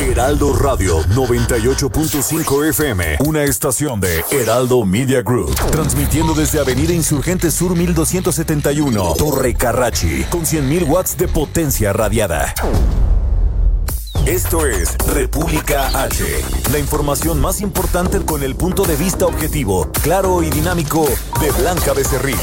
Heraldo Radio 98.5 FM, una estación de Heraldo Media Group, transmitiendo desde Avenida Insurgente Sur 1271, Torre Carrachi, con 100.000 watts de potencia radiada. Esto es República H, la información más importante con el punto de vista objetivo, claro y dinámico de Blanca Becerril.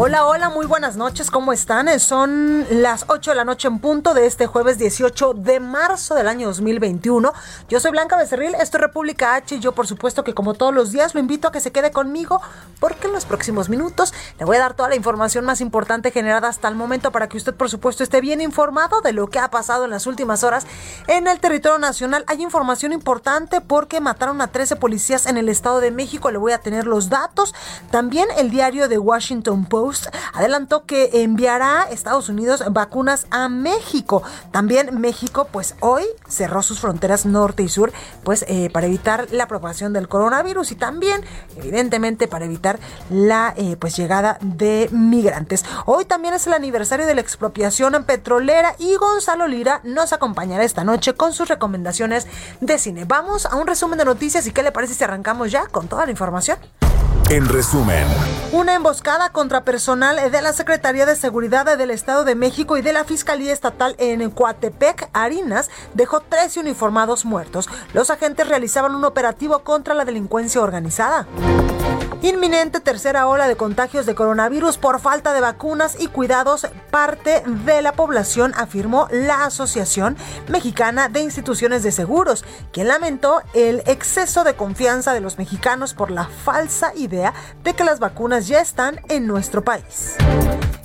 Hola, hola, muy buenas noches, ¿cómo están? Eh, Son las 8 de la noche en punto de este jueves 18 de marzo del año 2021. Yo soy Blanca Becerril, esto es República H y yo por supuesto que como todos los días lo invito a que se quede conmigo porque en los próximos minutos le voy a dar toda la información más importante generada hasta el momento para que usted por supuesto esté bien informado de lo que ha pasado en las últimas horas en el territorio nacional. Hay información importante porque mataron a 13 policías en el Estado de México, le voy a tener los datos. También el diario de Washington Post adelantó que enviará a Estados Unidos vacunas a México. También México, pues hoy cerró sus fronteras norte y sur, pues eh, para evitar la propagación del coronavirus y también, evidentemente, para evitar la eh, pues llegada de migrantes. Hoy también es el aniversario de la expropiación petrolera y Gonzalo Lira nos acompañará esta noche con sus recomendaciones de cine. Vamos a un resumen de noticias y qué le parece si arrancamos ya con toda la información. En resumen, Una emboscada contra personal de la Secretaría de Seguridad del Estado de México y de la Fiscalía Estatal en Coatepec, Arinas, dejó 13 uniformados muertos. Los agentes realizaban un operativo contra la delincuencia organizada. Inminente tercera ola de contagios de coronavirus por falta de vacunas y cuidados parte de la población, afirmó la Asociación Mexicana de Instituciones de Seguros, quien lamentó el exceso de confianza de los mexicanos por la falsa idea de que las vacunas ya están en nuestro país.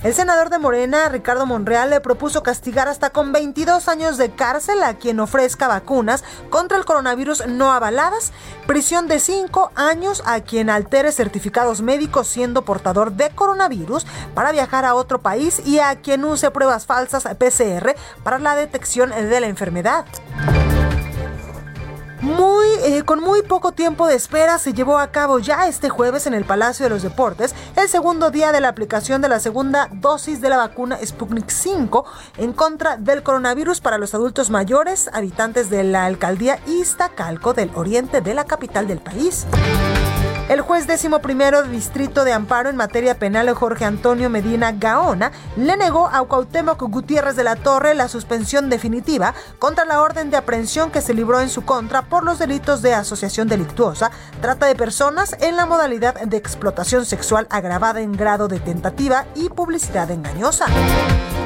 El senador de Morena, Ricardo Monreal, le propuso castigar hasta con 22 años de cárcel a quien ofrezca vacunas contra el coronavirus no avaladas, prisión de 5 años a quien altere certificados médicos siendo portador de coronavirus para viajar a otro país y a quien use pruebas falsas PCR para la detección de la enfermedad. Muy, eh, con muy poco tiempo de espera se llevó a cabo ya este jueves en el Palacio de los Deportes el segundo día de la aplicación de la segunda dosis de la vacuna Sputnik 5 en contra del coronavirus para los adultos mayores, habitantes de la alcaldía Iztacalco del oriente de la capital del país. El juez décimo primero de Distrito de Amparo en materia penal, Jorge Antonio Medina Gaona, le negó a Cuauhtémoc Gutiérrez de la Torre la suspensión definitiva contra la orden de aprehensión que se libró en su contra por los delitos de asociación delictuosa, trata de personas en la modalidad de explotación sexual agravada en grado de tentativa y publicidad engañosa.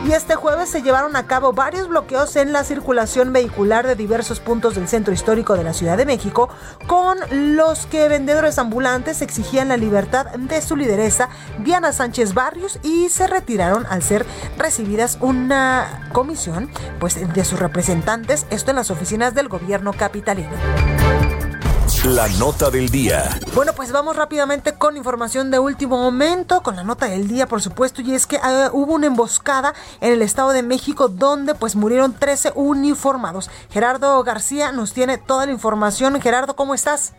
Y este jueves se llevaron a cabo varios bloqueos en la circulación vehicular de diversos puntos del centro histórico de la Ciudad de México, con los que vendedores ambulantes exigían la libertad de su lideresa, Diana Sánchez Barrios, y se retiraron al ser recibidas una comisión pues, de sus representantes, esto en las oficinas del gobierno capitalino. La nota del día. Bueno, pues vamos rápidamente con información de último momento, con la nota del día, por supuesto, y es que ah, hubo una emboscada en el Estado de México donde pues murieron 13 uniformados. Gerardo García nos tiene toda la información. Gerardo, ¿cómo estás?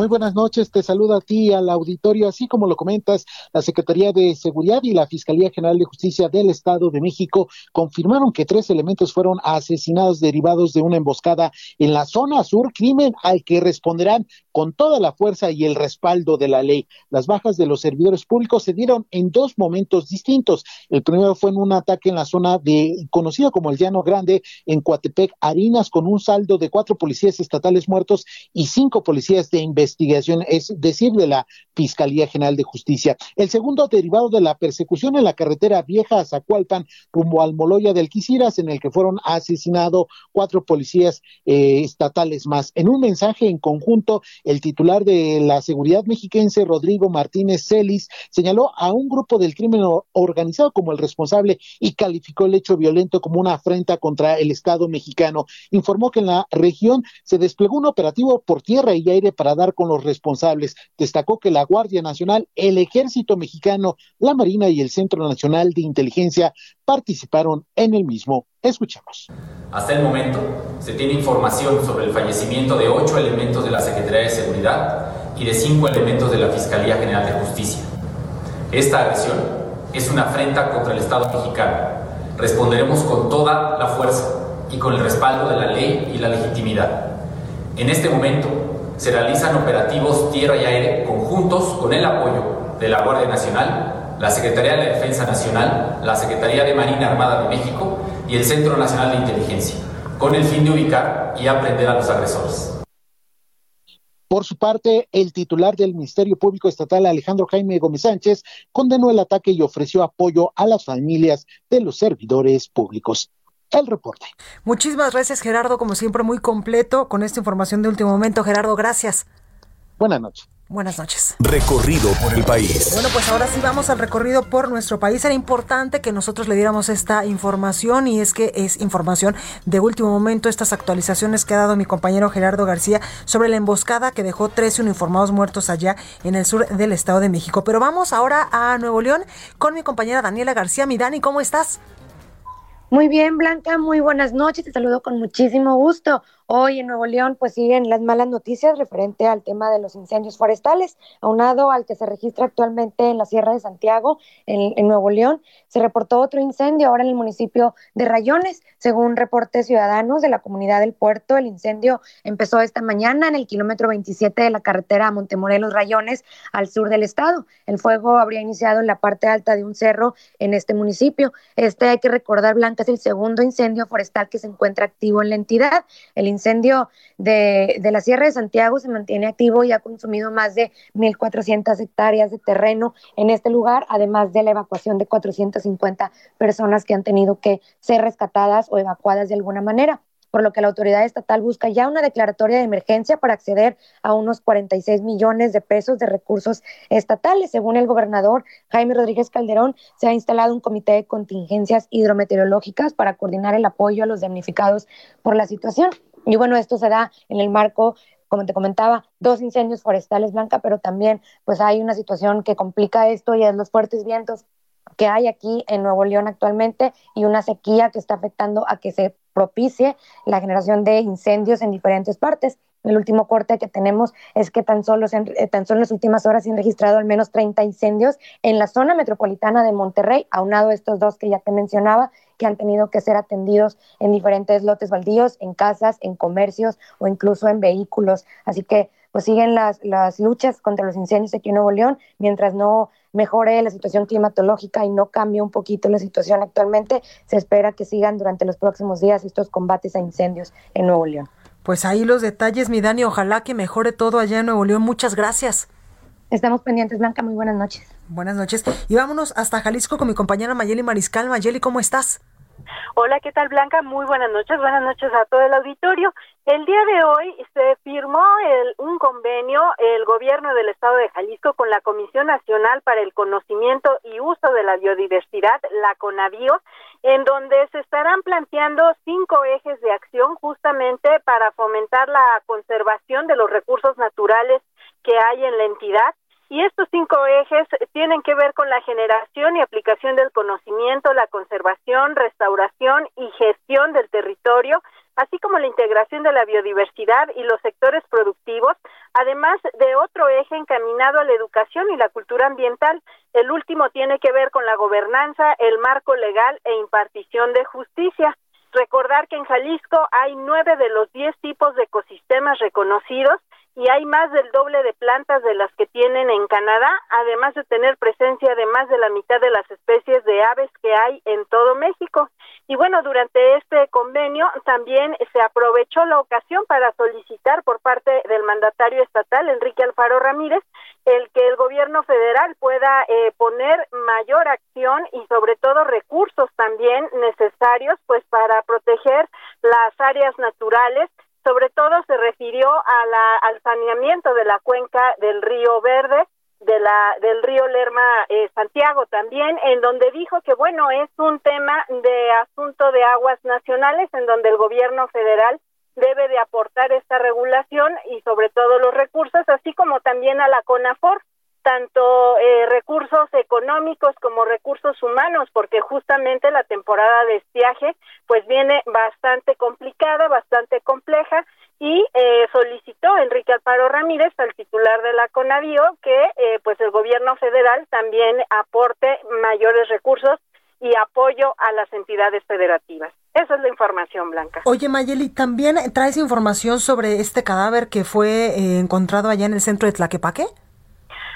Muy buenas noches, te saludo a ti, al auditorio, así como lo comentas, la Secretaría de Seguridad y la Fiscalía General de Justicia del Estado de México confirmaron que tres elementos fueron asesinados derivados de una emboscada en la zona sur, crimen al que responderán con toda la fuerza y el respaldo de la ley. Las bajas de los servidores públicos se dieron en dos momentos distintos. El primero fue en un ataque en la zona de conocida como el Llano Grande en Coatepec, Harinas, con un saldo de cuatro policías estatales muertos y cinco policías de investigación, es decir, de la Fiscalía General de Justicia. El segundo derivado de la persecución en la carretera vieja a Zacualpan, rumbo al Moloya del Quisiras, en el que fueron asesinados cuatro policías eh, estatales más. En un mensaje en conjunto, el titular de la seguridad mexiquense, Rodrigo Martínez Celis, señaló a un grupo del crimen organizado como el responsable y calificó el hecho violento como una afrenta contra el Estado mexicano. Informó que en la región se desplegó un operativo por tierra y aire para dar con los responsables. Destacó que la Guardia Nacional, el Ejército Mexicano, la Marina y el Centro Nacional de Inteligencia participaron en el mismo. Escuchemos. Hasta el momento se tiene información sobre el fallecimiento de ocho elementos de la Secretaría de Seguridad y de cinco elementos de la Fiscalía General de Justicia. Esta agresión es una afrenta contra el Estado mexicano. Responderemos con toda la fuerza y con el respaldo de la ley y la legitimidad. En este momento se realizan operativos tierra y aire conjuntos con el apoyo de la Guardia Nacional, la Secretaría de la Defensa Nacional, la Secretaría de Marina Armada de México y el Centro Nacional de Inteligencia, con el fin de ubicar y aprender a los agresores. Por su parte, el titular del Ministerio Público Estatal, Alejandro Jaime Gómez Sánchez, condenó el ataque y ofreció apoyo a las familias de los servidores públicos. El reporte. Muchísimas gracias, Gerardo, como siempre, muy completo con esta información de último momento. Gerardo, gracias. Buenas noches. Buenas noches. Recorrido por el país. Bueno, pues ahora sí vamos al recorrido por nuestro país. Era importante que nosotros le diéramos esta información y es que es información de último momento, estas actualizaciones que ha dado mi compañero Gerardo García sobre la emboscada que dejó 13 uniformados muertos allá en el sur del Estado de México. Pero vamos ahora a Nuevo León con mi compañera Daniela García. Mi Dani, ¿cómo estás? Muy bien, Blanca, muy buenas noches. Te saludo con muchísimo gusto. Hoy en Nuevo León pues siguen las malas noticias referente al tema de los incendios forestales, aunado al que se registra actualmente en la Sierra de Santiago, en, Nuevo León. Se reportó otro incendio ahora en el municipio de Rayones. Según reportes ciudadanos de la comunidad del puerto, el incendio empezó esta mañana en el kilómetro 27 de la carretera Montemorelos Rayones al sur del estado. El fuego habría iniciado en la parte alta de un cerro en este municipio. Este hay que recordar, Blanca, es el segundo incendio forestal que se encuentra activo en la entidad. El incendio de, de, la Sierra de Santiago se mantiene activo y ha consumido más de 1.400 hectáreas de terreno en este lugar, además de la evacuación de 450 personas que han tenido que ser rescatadas o evacuadas de alguna manera por lo que la autoridad estatal busca ya una declaratoria de emergencia para acceder a unos 46 millones de pesos de recursos estatales. Según el gobernador Jaime Rodríguez Calderón, se ha instalado un comité de contingencias hidrometeorológicas para coordinar el apoyo a los damnificados por la situación. Y bueno, esto se da en el marco como te comentaba, dos incendios forestales, Blanca, pero también pues hay una situación que complica esto y es los fuertes vientos que hay aquí en Nuevo León actualmente y una sequía que está afectando a que se propicie la generación de incendios en diferentes partes. El último corte que tenemos es que tan solo, eh, tan solo en las últimas horas se han registrado al menos 30 incendios en la zona metropolitana de Monterrey, aunado a estos dos que ya te mencionaba, que han tenido que ser atendidos en diferentes lotes baldíos, en casas, en comercios o incluso en vehículos. Así que pues siguen las, las luchas contra los incendios aquí en Nuevo León, mientras no mejore la situación climatológica y no cambie un poquito la situación actualmente, se espera que sigan durante los próximos días estos combates a incendios en Nuevo León. Pues ahí los detalles, mi Dani. Ojalá que mejore todo allá en Nuevo León. Muchas gracias. Estamos pendientes, Blanca. Muy buenas noches. Buenas noches. Y vámonos hasta Jalisco con mi compañera Mayeli Mariscal. Mayeli, ¿cómo estás? Hola, ¿qué tal Blanca? Muy buenas noches, buenas noches a todo el auditorio. El día de hoy se firmó el, un convenio el gobierno del estado de Jalisco con la Comisión Nacional para el Conocimiento y Uso de la Biodiversidad, la CONABIO, en donde se estarán planteando cinco ejes de acción justamente para fomentar la conservación de los recursos naturales que hay en la entidad. Y estos cinco ejes tienen que ver con la generación y aplicación del conocimiento, la conservación, restauración y gestión del territorio, así como la integración de la biodiversidad y los sectores productivos, además de otro eje encaminado a la educación y la cultura ambiental. El último tiene que ver con la gobernanza, el marco legal e impartición de justicia. Recordar que en Jalisco hay nueve de los diez tipos de ecosistemas reconocidos y hay más del doble de plantas de las que tienen en Canadá, además de tener presencia de más de la mitad de las especies de aves que hay en todo México. Y bueno, durante este convenio también se aprovechó la ocasión para solicitar por parte del mandatario estatal, Enrique Alfaro Ramírez, el que el gobierno federal pueda eh, poner mayor acción y sobre todo recursos también necesarios pues para proteger las áreas naturales sobre todo se refirió a la, al saneamiento de la cuenca del río Verde, de la del río Lerma eh, Santiago también, en donde dijo que bueno es un tema de asunto de aguas nacionales, en donde el gobierno federal debe de aportar esta regulación y sobre todo los recursos, así como también a la CONAFOR tanto eh, recursos económicos como recursos humanos, porque justamente la temporada de estiaje pues viene bastante complicada, bastante compleja y eh, solicitó Enrique Alparo Ramírez al titular de la CONAVIO que eh, pues el gobierno federal también aporte mayores recursos y apoyo a las entidades federativas. Esa es la información, Blanca. Oye, Mayeli, ¿también traes información sobre este cadáver que fue encontrado allá en el centro de Tlaquepaque?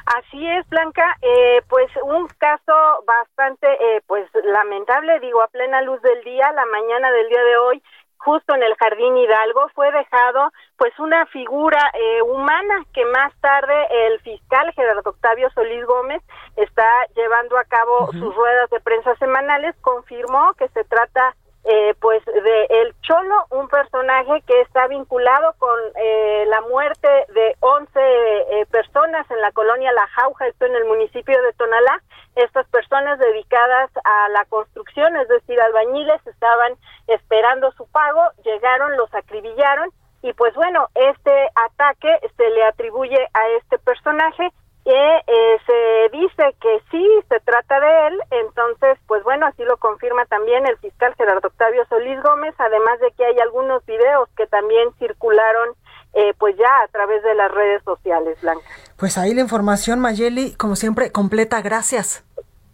Así es, Blanca. Eh, pues un caso bastante, eh, pues lamentable, digo, a plena luz del día, la mañana del día de hoy, justo en el Jardín Hidalgo, fue dejado pues una figura eh, humana que más tarde el fiscal Gerardo Octavio Solís Gómez está llevando a cabo sus ruedas de prensa semanales, confirmó que se trata eh, pues de El Cholo, un personaje que está vinculado con eh, la muerte de 11 eh, personas en la colonia La Jauja, esto en el municipio de Tonalá. Estas personas dedicadas a la construcción, es decir, albañiles, estaban esperando su pago, llegaron, los acribillaron y pues bueno, este ataque se le atribuye a este personaje que eh, se dice que sí se trata de él, entonces, así lo confirma también el fiscal Gerardo Octavio Solís Gómez, además de que hay algunos videos que también circularon eh, pues ya a través de las redes sociales, Blanca. Pues ahí la información, Mayeli, como siempre, completa, gracias.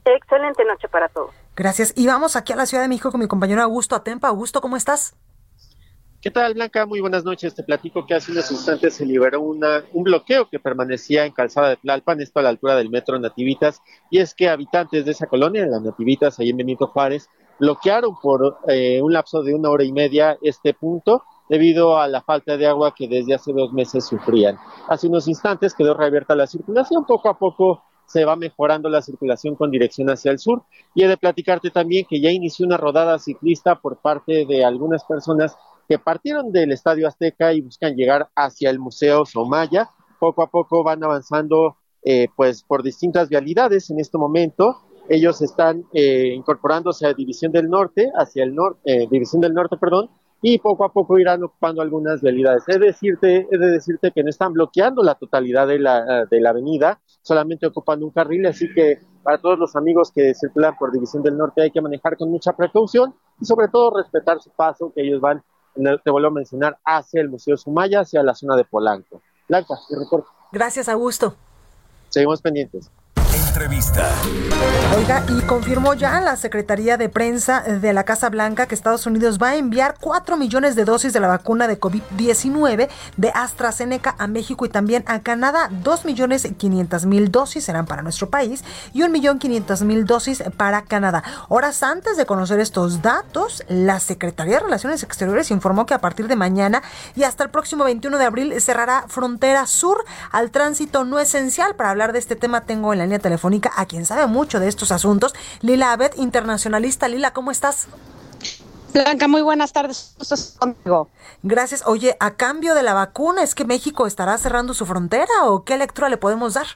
Excelente noche para todos. Gracias. Y vamos aquí a la Ciudad de México con mi compañero Augusto Atempa. Augusto, ¿cómo estás? ¿Qué tal, Blanca? Muy buenas noches. Te platico que hace unos instantes se liberó una, un bloqueo que permanecía en Calzada de Tlalpan, esto a la altura del metro Nativitas, y es que habitantes de esa colonia, las Nativitas, ahí en Benito Juárez, bloquearon por eh, un lapso de una hora y media este punto debido a la falta de agua que desde hace dos meses sufrían. Hace unos instantes quedó reabierta la circulación, poco a poco se va mejorando la circulación con dirección hacia el sur. Y he de platicarte también que ya inició una rodada ciclista por parte de algunas personas que partieron del Estadio Azteca y buscan llegar hacia el Museo Somaya. Poco a poco van avanzando eh, pues por distintas vialidades en este momento. Ellos están eh, incorporándose a División del Norte, hacia el norte, eh, División del Norte, perdón, y poco a poco irán ocupando algunas vialidades. Es decirte, es de decirte que no están bloqueando la totalidad de la, de la avenida, solamente ocupando un carril, así que para todos los amigos que circulan por División del Norte hay que manejar con mucha precaución y sobre todo respetar su paso, que ellos van te vuelvo a mencionar, hacia el Museo Sumaya, hacia la zona de Polanco. Blanca, mi reporte. Gracias, Augusto. Seguimos pendientes. Entrevista. Oiga, y confirmó ya la Secretaría de Prensa de la Casa Blanca que Estados Unidos va a enviar 4 millones de dosis de la vacuna de COVID-19 de AstraZeneca a México y también a Canadá. 2 millones 500 mil dosis serán para nuestro país y 1 millón 500 mil dosis para Canadá. Horas antes de conocer estos datos, la Secretaría de Relaciones Exteriores informó que a partir de mañana y hasta el próximo 21 de abril cerrará frontera sur al tránsito no esencial. Para hablar de este tema tengo en la línea telefónica a quien sabe mucho de estos asuntos, Lila Abed, internacionalista. Lila, ¿cómo estás? Blanca, muy buenas tardes. Contigo. Gracias. Oye, a cambio de la vacuna, ¿es que México estará cerrando su frontera o qué lectura le podemos dar?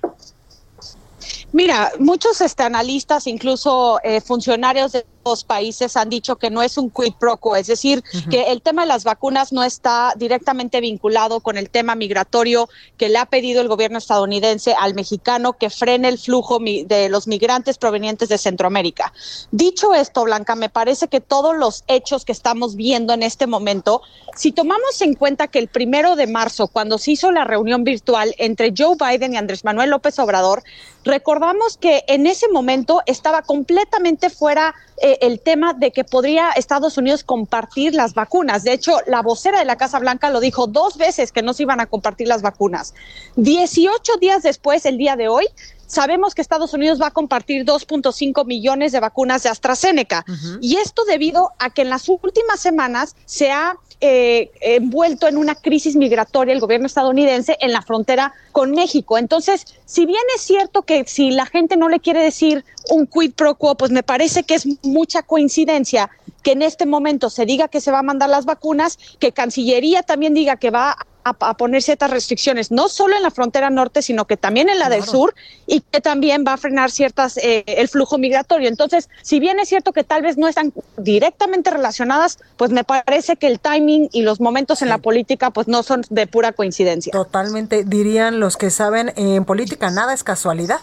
Mira, muchos este, analistas, incluso eh, funcionarios de los países han dicho que no es un quid pro quo, es decir, que el tema de las vacunas no está directamente vinculado con el tema migratorio que le ha pedido el gobierno estadounidense al mexicano que frene el flujo de los migrantes provenientes de Centroamérica. Dicho esto, Blanca, me parece que todos los hechos que estamos viendo en este momento, si tomamos en cuenta que el primero de marzo, cuando se hizo la reunión virtual entre Joe Biden y Andrés Manuel López Obrador, recordamos que en ese momento estaba completamente fuera eh, el tema de que podría Estados Unidos compartir las vacunas. De hecho, la vocera de la Casa Blanca lo dijo dos veces que no se iban a compartir las vacunas. Dieciocho días después, el día de hoy, sabemos que Estados Unidos va a compartir 2.5 millones de vacunas de AstraZeneca. Y esto debido a que en las últimas semanas se ha eh, envuelto en una crisis migratoria el gobierno estadounidense en la frontera con México. Entonces, si bien es cierto que si la gente no le quiere decir un quid pro quo, pues me parece que es mucha coincidencia que en este momento se diga que se va a mandar las vacunas, que Cancillería también diga que va a, poner ciertas restricciones, no solo en la frontera norte, sino que también en la del sur y que también va a frenar ciertas eh, el flujo migratorio. Entonces, si bien es cierto que tal vez no están directamente relacionadas, pues me parece que el timing y los momentos en la política pues no son de pura coincidencia. Totalmente, dirían los que saben en política, nada es casualidad.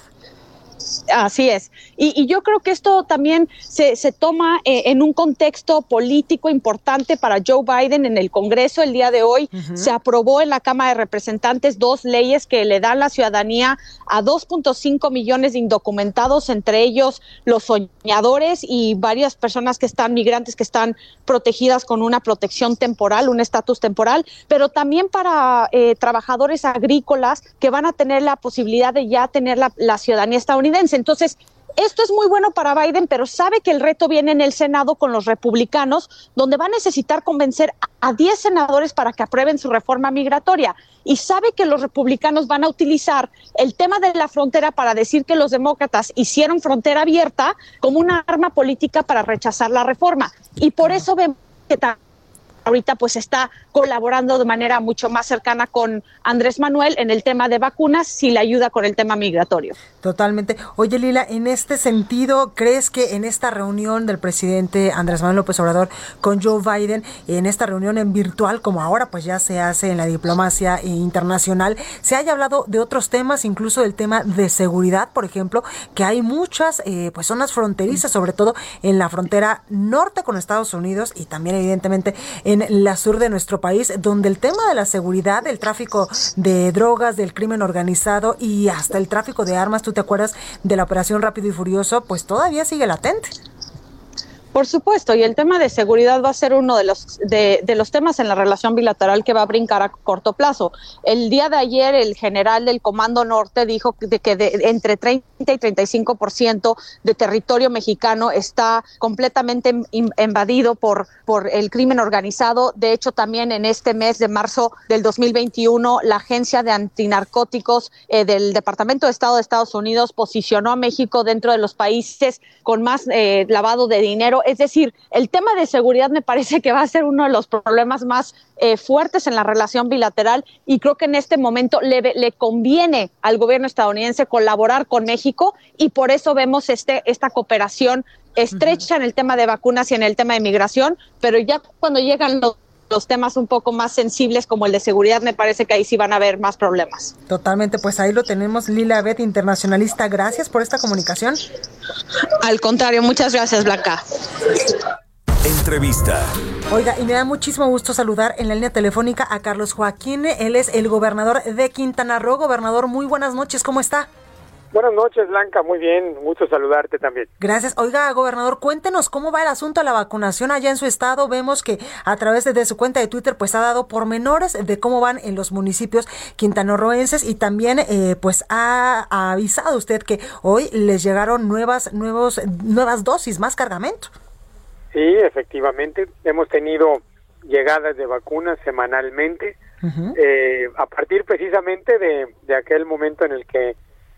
Así es. Y, yo creo que esto también se, toma eh, en un contexto político importante para Joe Biden en el Congreso el día de hoy. Se aprobó en la Cámara de Representantes dos leyes que le dan la ciudadanía a 2.5 millones de indocumentados, entre ellos los soñadores y varias personas que están migrantes que están protegidas con una protección temporal, un estatus temporal, pero también para eh, trabajadores agrícolas que van a tener la posibilidad de ya tener la ciudadanía estadounidense. Entonces, esto es muy bueno para Biden, pero sabe que el reto viene en el Senado con los republicanos, donde va a necesitar convencer a 10 senadores para que aprueben su reforma migratoria. Y sabe que los republicanos van a utilizar el tema de la frontera para decir que los demócratas hicieron frontera abierta como una arma política para rechazar la reforma. Y por eso vemos que ahorita pues está colaborando de manera mucho más cercana con Andrés Manuel en el tema de vacunas si le ayuda con el tema migratorio. Totalmente. Oye Lila, en este sentido, ¿crees que en esta reunión del presidente Andrés Manuel López Obrador con Joe Biden, en esta reunión en virtual como ahora pues ya se hace en la diplomacia internacional, se haya hablado de otros temas, incluso del tema de seguridad, por ejemplo, que hay muchas eh, pues zonas fronterizas, sobre todo en la frontera norte con Estados Unidos y también evidentemente en la sur de nuestro país, donde el tema de la seguridad, del tráfico de drogas, del crimen organizado y hasta el tráfico de armas, tú te acuerdas de la operación Rápido y Furioso, pues todavía sigue latente. Por supuesto, y el tema de seguridad va a ser uno de los, de, los temas en la relación bilateral que va a brincar a corto plazo. El día de ayer el general del Comando Norte dijo de que de, entre 30 y 35% de territorio mexicano está completamente invadido por, por el crimen organizado. De hecho, también en este mes de marzo del 2021, la Agencia de Antinarcóticos eh, del Departamento de Estado de Estados Unidos posicionó a México dentro de los países con más eh, lavado de dinero es decir, el tema de seguridad me parece que va a ser uno de los problemas más eh, fuertes en la relación bilateral y creo que en este momento le, le conviene al gobierno estadounidense colaborar con México y por eso vemos este, esta cooperación estrecha en el tema de vacunas y en el tema de migración, pero ya cuando llegan los los temas un poco más sensibles como el de seguridad, me parece que ahí sí van a haber más problemas. Totalmente, pues ahí lo tenemos, Lila Bet, internacionalista. Gracias por esta comunicación. Al contrario, muchas gracias, Blanca. Entrevista. Oiga, y me da muchísimo gusto saludar en la línea telefónica a Carlos Joaquín. Él es el gobernador de Quintana Roo. Gobernador, muy buenas noches, ¿cómo está? Buenas noches, Blanca. Muy bien. Mucho saludarte también. Gracias. Oiga, gobernador, cuéntenos cómo va el asunto de la vacunación allá en su estado. Vemos que a través de, su cuenta de Twitter, pues ha dado pormenores de cómo van en los municipios quintanarroenses y también, eh, pues ha, avisado usted que hoy les llegaron nuevas, nuevos, nuevas dosis, más cargamento. Sí, efectivamente. Hemos tenido llegadas de vacunas semanalmente. Eh, a partir precisamente de, de aquel momento en el que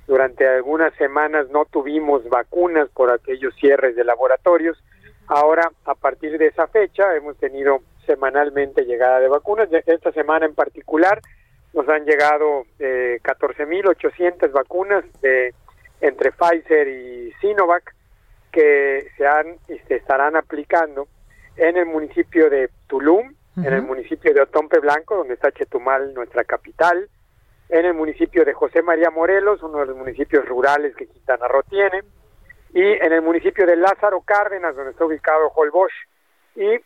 durante algunas semanas no tuvimos vacunas por aquellos cierres de laboratorios. Ahora, a partir de esa fecha, hemos tenido semanalmente llegada de vacunas. Esta semana en particular nos han llegado eh, 14.800 vacunas de, entre Pfizer y Sinovac que se, han, y se estarán aplicando en el municipio de Tulum, en el municipio de Otompe Blanco, donde está Chetumal, nuestra capital, en el municipio de José María Morelos, uno de los municipios rurales que Quintana Roo tiene, y en el municipio de Lázaro Cárdenas, donde está ubicado Holbox, y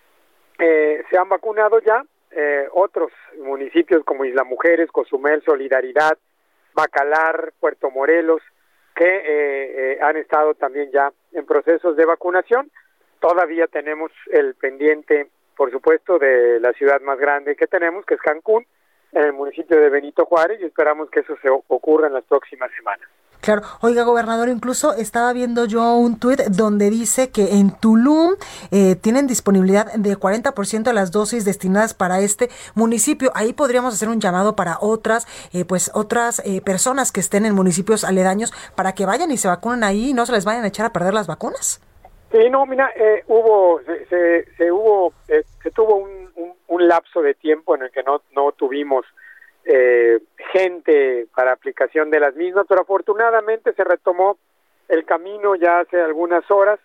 eh, se han vacunado ya eh, otros municipios como Isla Mujeres, Cozumel, Solidaridad, Bacalar, Puerto Morelos, que eh, han estado también ya en procesos de vacunación. Todavía tenemos el pendiente, por supuesto, de la ciudad más grande que tenemos, que es Cancún, en el municipio de Benito Juárez y esperamos que eso se ocurra en las próximas semanas. Claro, oiga gobernador, incluso estaba viendo yo un tuit donde dice que en Tulum eh, tienen disponibilidad de 40% de las dosis destinadas para este municipio. Ahí podríamos hacer un llamado para otras, eh, pues otras eh, personas que estén en municipios aledaños para que vayan y se vacunen ahí y no se les vayan a echar a perder las vacunas. Sí, no, mira, eh, hubo, se, se, hubo, eh, se tuvo un, un, lapso de tiempo en el que no, no tuvimos eh, gente para aplicación de las mismas, pero afortunadamente se retomó el camino ya hace algunas horas.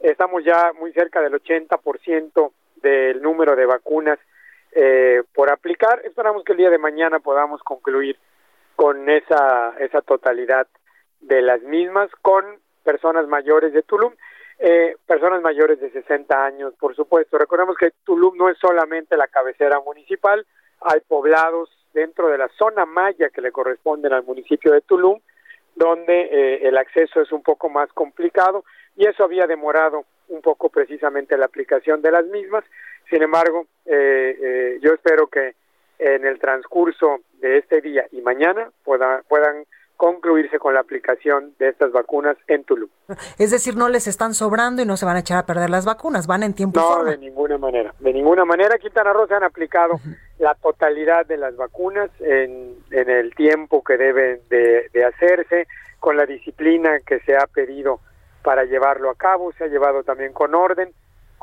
Estamos ya muy cerca del 80% del número de vacunas eh, por aplicar. Esperamos que el día de mañana podamos concluir con esa, esa totalidad de las mismas con personas mayores de Tulum. Eh, personas mayores de 60 años, por supuesto. Recordemos que Tulum no es solamente la cabecera municipal, hay poblados dentro de la zona maya que le corresponden al municipio de Tulum, donde eh, el acceso es un poco más complicado y eso había demorado un poco precisamente la aplicación de las mismas. Sin embargo, eh, eh, yo espero que en el transcurso de este día y mañana pueda, puedan concluirse con la aplicación de estas vacunas en Tulum. Es decir, no les están sobrando y no se van a echar a perder las vacunas, van en tiempo no, y forma. de ninguna manera. De ninguna manera, Quintana Roo se han aplicado la totalidad de las vacunas en, en el tiempo que deben de, de hacerse, con la disciplina que se ha pedido para llevarlo a cabo, se ha llevado también con orden,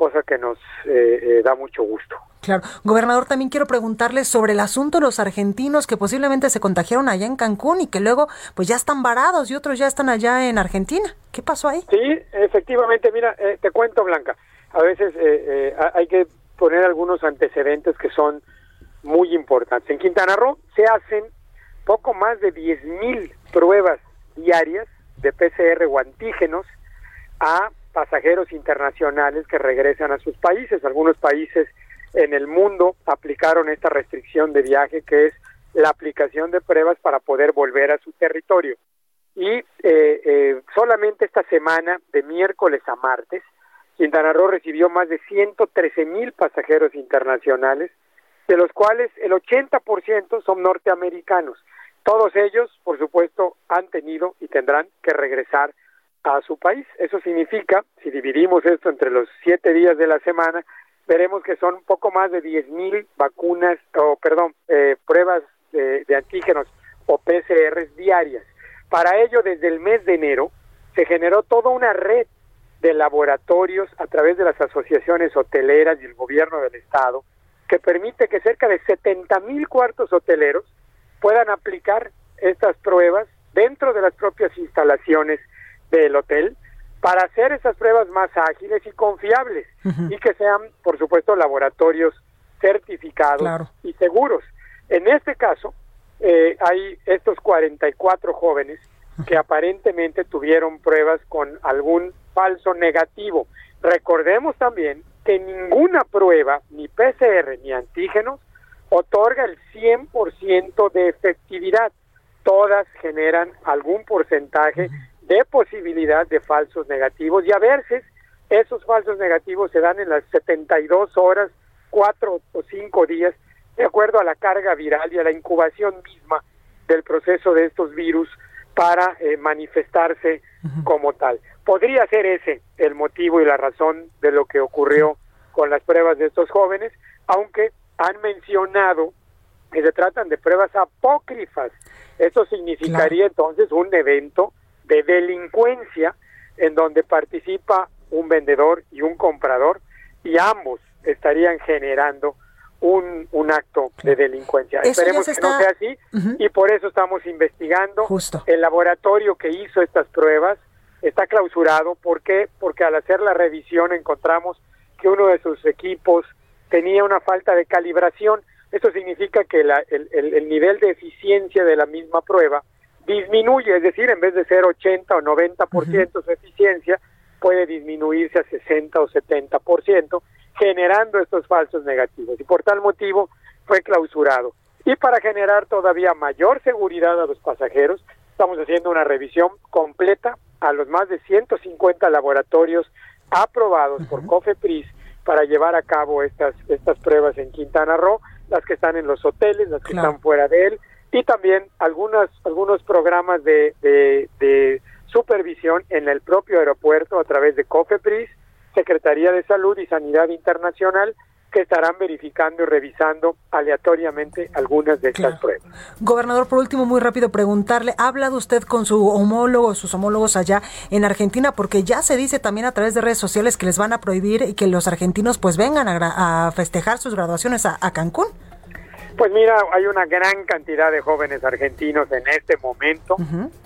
cosa que nos eh, eh, da mucho gusto. Claro. Gobernador, también quiero preguntarle sobre el asunto de los argentinos que posiblemente se contagiaron allá en Cancún y que luego pues ya están varados y otros ya están allá en Argentina. ¿Qué pasó ahí? Sí, efectivamente, mira, eh, te cuento, Blanca, a veces eh, eh, hay que poner algunos antecedentes que son muy importantes. En Quintana Roo se hacen poco más de 10.000 pruebas diarias de PCR o antígenos a pasajeros internacionales que regresan a sus países. Algunos países en el mundo aplicaron esta restricción de viaje que es la aplicación de pruebas para poder volver a su territorio. Y eh, eh, solamente esta semana, de miércoles a martes, Quintana Roo recibió más de 113 mil pasajeros internacionales, de los cuales el 80% son norteamericanos. Todos ellos, por supuesto, han tenido y tendrán que regresar a su país. Eso significa, si dividimos esto entre los siete días de la semana, veremos que son poco más de 10 mil vacunas, o perdón, eh, pruebas de, de antígenos o PCRs diarias. Para ello, desde el mes de enero, se generó toda una red de laboratorios a través de las asociaciones hoteleras y el gobierno del estado que permite que cerca de 70 mil cuartos hoteleros puedan aplicar estas pruebas dentro de las propias instalaciones del hotel para hacer esas pruebas más ágiles y confiables y que sean, por supuesto, laboratorios certificados y seguros. En este caso, eh, hay estos 44 jóvenes que aparentemente tuvieron pruebas con algún falso negativo. Recordemos también que ninguna prueba, ni PCR ni antígenos, otorga el 100% de efectividad. Todas generan algún porcentaje de posibilidad de falsos negativos y a veces esos falsos negativos se dan en las 72 horas, 4 o 5 días, de acuerdo a la carga viral y a la incubación misma del proceso de estos virus para eh, manifestarse como tal. Podría ser ese el motivo y la razón de lo que ocurrió con las pruebas de estos jóvenes, aunque han mencionado que se tratan de pruebas apócrifas. Eso significaría entonces un evento de delincuencia en donde participa un vendedor y un comprador y ambos estarían generando un, un acto de delincuencia. Esperemos que no sea así y por eso estamos investigando. El laboratorio que hizo estas pruebas está clausurado. ¿Por qué? Porque al hacer la revisión encontramos que uno de sus equipos tenía una falta de calibración. Esto significa que la, el, el, el nivel de eficiencia de la misma prueba disminuye, es decir, en vez de ser 80 o 90% su eficiencia, puede disminuirse a 60 o 70%, generando estos falsos negativos. Y por tal motivo fue clausurado. Y para generar todavía mayor seguridad a los pasajeros, estamos haciendo una revisión completa a los más de 150 laboratorios aprobados por COFEPRIS para llevar a cabo estas, estas pruebas en Quintana Roo, las que están en los hoteles, las que están fuera de él, y también algunas, algunos programas de, de, supervisión en el propio aeropuerto a través de COFEPRIS, Secretaría de Salud y Sanidad Internacional, que estarán verificando y revisando aleatoriamente algunas de estas pruebas. Gobernador, por último, muy rápido preguntarle, ¿ha hablado usted con su homólogo, sus homólogos allá en Argentina? Porque ya se dice también a través de redes sociales que les van a prohibir y que los argentinos pues vengan a, festejar sus graduaciones a, Cancún. Pues mira, hay una gran cantidad de jóvenes argentinos en este momento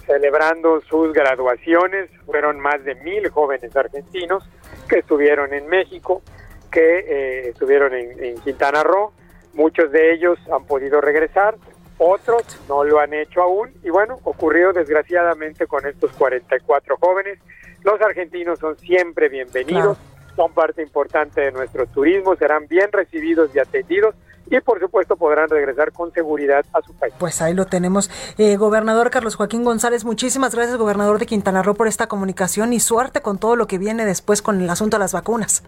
celebrando sus graduaciones. Fueron más de mil jóvenes argentinos que estuvieron en México que eh, estuvieron en, Quintana Roo. Muchos de ellos han podido regresar, otros no lo han hecho aún. Y bueno, ocurrió desgraciadamente con estos 44 jóvenes. Los argentinos son siempre bienvenidos, son parte importante de nuestro turismo, serán bien recibidos y atendidos y por supuesto podrán regresar con seguridad a su país. Pues ahí lo tenemos. Eh, gobernador Carlos Joaquín González, muchísimas gracias, gobernador de Quintana Roo, por esta comunicación y suerte con todo lo que viene después con el asunto de las vacunas.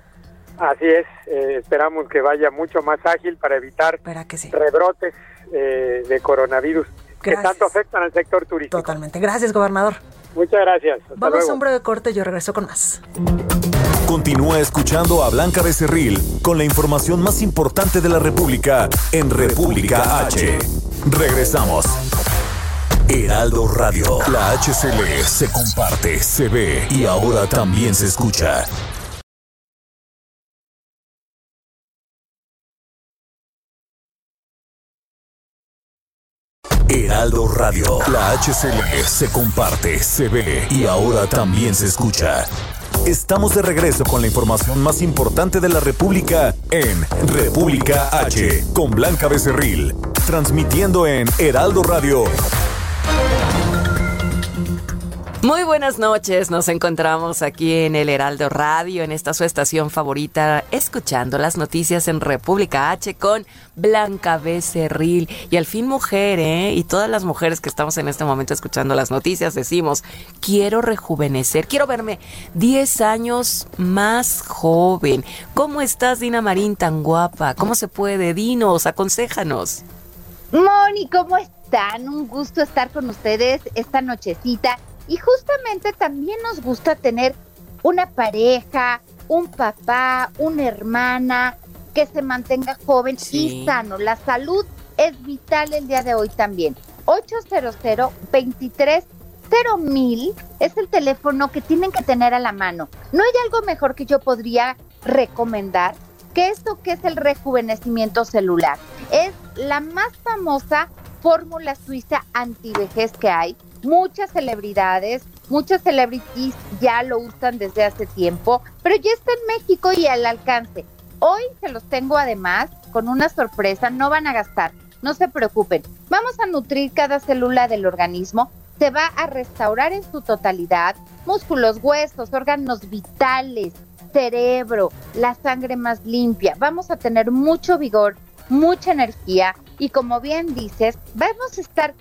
Así es, eh, esperamos que vaya mucho más ágil para evitar rebrotes eh, de coronavirus que tanto afectan al sector turístico. Totalmente. Gracias, gobernador. Muchas gracias. Vamos a un breve corte, yo regreso con más. Continúa escuchando a Blanca Becerril con la información más importante de la República en República H. Regresamos. Heraldo Radio, la HCL se comparte, se ve y ahora también se escucha. Heraldo Radio. La HCL se comparte, se ve y ahora también se escucha. Estamos de regreso con la información más importante de la República en República H con Blanca Becerril, transmitiendo en Heraldo Radio muy buenas noches, nos encontramos aquí en el Heraldo Radio, en esta su estación favorita, escuchando las noticias en República H con Blanca Becerril. Y al fin mujer, ¿eh? Y todas las mujeres que estamos en este momento escuchando las noticias decimos, quiero rejuvenecer, quiero verme 10 años más joven. ¿Cómo estás, Dina Marín, tan guapa? ¿Cómo se puede? Dinos, aconséjanos. Moni, ¿cómo están? Un gusto estar con ustedes esta nochecita y justamente también nos gusta tener una pareja, un papá, una hermana que se mantenga joven y sano. La salud es vital el día de hoy también. 800 23 mil es el teléfono que tienen que tener a la mano. No hay algo mejor que yo podría recomendar que esto que es el rejuvenecimiento celular. Es la más famosa fórmula suiza antivejez que hay Muchas celebridades, muchas celebrities ya lo usan desde hace tiempo, pero ya está en México y al alcance. Hoy se los tengo además con una sorpresa, no van a gastar, no se preocupen. Vamos a nutrir cada célula del organismo, se va a restaurar en su totalidad, músculos, huesos, órganos vitales, cerebro, la sangre más limpia. Vamos a tener mucho vigor, mucha energía y como bien dices, vamos a estar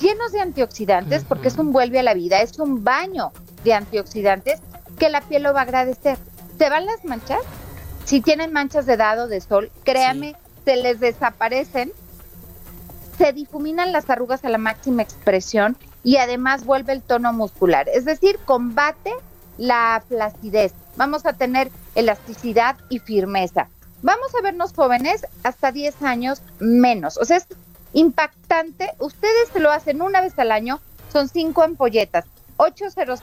llenos de antioxidantes, porque es un vuelve a la vida, es un baño de antioxidantes que la piel lo va a agradecer. ¿Se van las manchas? Si tienen manchas de dado de sol, créame, se les desaparecen, se difuminan las arrugas a la máxima expresión y además vuelve el tono muscular, es decir, combate la flacidez. Vamos a tener elasticidad y firmeza. Vamos a vernos jóvenes hasta 10 años menos. O sea, es impactante. Ustedes se lo hacen una vez al año, son cinco ampolletas. 800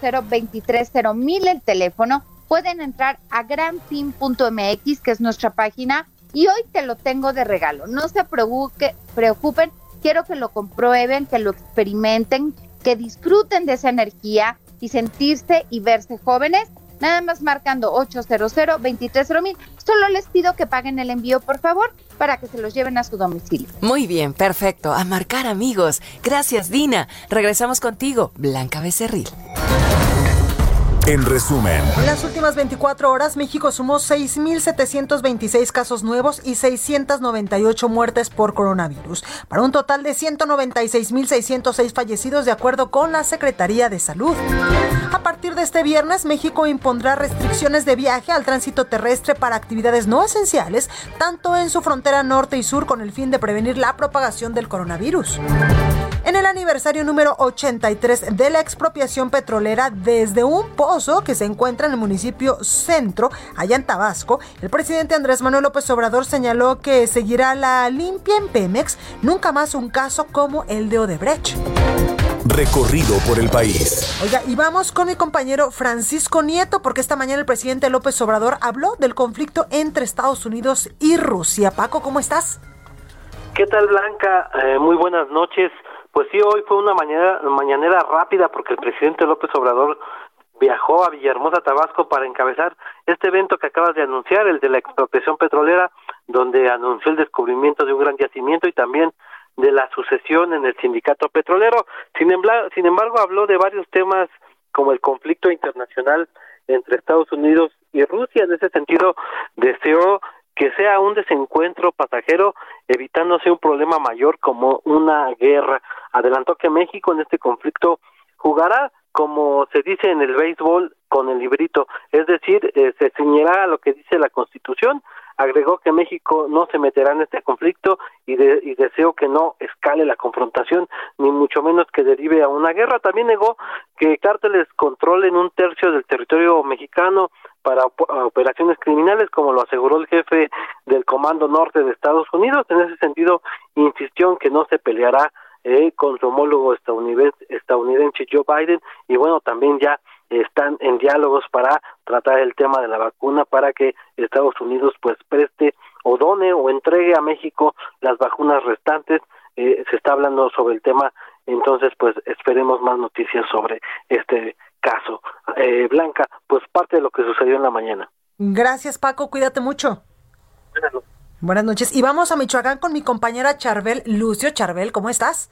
mil el teléfono. Pueden entrar a granfin.mx, que es nuestra página, y hoy te lo tengo de regalo. No se preocupen, quiero que lo comprueben, que lo experimenten, que disfruten de esa energía y sentirse y verse jóvenes nada más marcando 800 mil. Solo les pido que paguen el envío, por favor, para que se los lleven a su domicilio. Muy bien, perfecto. A marcar, amigos. Gracias, Dina. Regresamos contigo, Blanca Becerril. En resumen, en las últimas 24 horas México sumó 6.726 casos nuevos y 698 muertes por coronavirus, para un total de 196.606 fallecidos de acuerdo con la Secretaría de Salud. A partir de este viernes, México impondrá restricciones de viaje al tránsito terrestre para actividades no esenciales, tanto en su frontera norte y sur con el fin de prevenir la propagación del coronavirus. En el aniversario número 83 de la expropiación petrolera desde un pozo que se encuentra en el municipio Centro, allá en Tabasco. El presidente Andrés Manuel López Obrador señaló que seguirá la limpia en Pemex, nunca más un caso como el de Odebrecht. Recorrido por el país. Oiga, y vamos con mi compañero Francisco Nieto, porque esta mañana el presidente López Obrador habló del conflicto entre Estados Unidos y Rusia. Paco, ¿cómo estás? ¿Qué tal, Blanca? Eh, muy buenas noches. Pues sí, hoy fue una mañana, mañanera rápida porque el presidente López Obrador viajó a Villahermosa, Tabasco, para encabezar este evento que acabas de anunciar, el de la expropiación petrolera, donde anunció el descubrimiento de un gran yacimiento y también de la sucesión en el sindicato petrolero. Sin embargo, sin embargo, habló de varios temas como el conflicto internacional entre Estados Unidos y Rusia. En ese sentido, deseó que sea un desencuentro pasajero, evitándose un problema mayor como una guerra. Adelantó que México en este conflicto jugará, como se dice en el béisbol, con el librito, es decir, eh, se ciñerá a lo que dice la Constitución, agregó que México no se meterá en este conflicto y, y deseo que no escale la confrontación, ni mucho menos que derive a una guerra. También negó que cárteles controlen un tercio del territorio mexicano para operaciones criminales, como lo aseguró el jefe del Comando Norte de Estados Unidos. En ese sentido, insistió en que no se peleará eh, con su homólogo estadounidense Joe Biden y bueno, también ya están en diálogos para tratar el tema de la vacuna para que Estados Unidos pues preste o done o entregue a México las vacunas restantes. Eh, se está hablando sobre el tema, entonces pues esperemos más noticias sobre este caso. Eh, Blanca, pues parte de lo que sucedió en la mañana. Gracias Paco, cuídate mucho. Buenas noches. Buenas noches. Y vamos a Michoacán con mi compañera Charbel Lucio. Charbel, ¿cómo estás?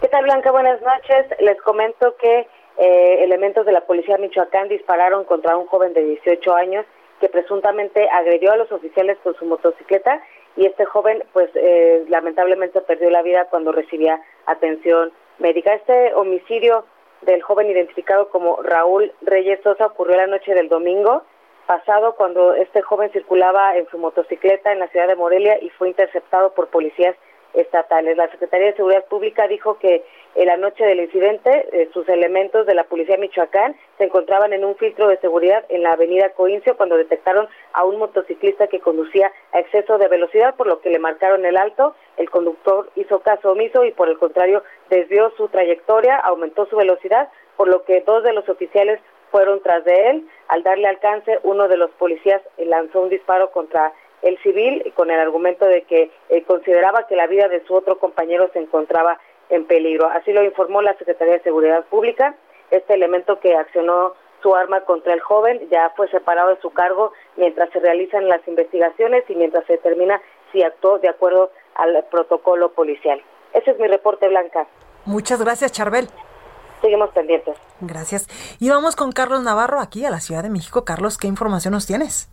¿Qué tal Blanca? Buenas noches. Les comento que eh, elementos de la policía de Michoacán dispararon contra un joven de 18 años que presuntamente agredió a los oficiales con su motocicleta y este joven pues eh, lamentablemente perdió la vida cuando recibía atención médica. Este homicidio del joven identificado como Raúl Reyes Sosa ocurrió la noche del domingo pasado cuando este joven circulaba en su motocicleta en la ciudad de Morelia y fue interceptado por policías estatales. La Secretaría de Seguridad Pública dijo que en la noche del incidente eh, sus elementos de la Policía Michoacán se encontraban en un filtro de seguridad en la avenida Coincio cuando detectaron a un motociclista que conducía a exceso de velocidad, por lo que le marcaron el alto. El conductor hizo caso omiso y por el contrario desvió su trayectoria, aumentó su velocidad, por lo que dos de los oficiales fueron tras de él. Al darle alcance, uno de los policías lanzó un disparo contra el civil con el argumento de que eh, consideraba que la vida de su otro compañero se encontraba en peligro. Así lo informó la Secretaría de Seguridad Pública. Este elemento que accionó su arma contra el joven ya fue separado de su cargo mientras se realizan las investigaciones y mientras se determina si actuó de acuerdo al protocolo policial. Ese es mi reporte, Blanca. Muchas gracias, Charbel. Seguimos pendientes. Gracias. Y vamos con Carlos Navarro aquí a la Ciudad de México. Carlos, ¿qué información nos tienes?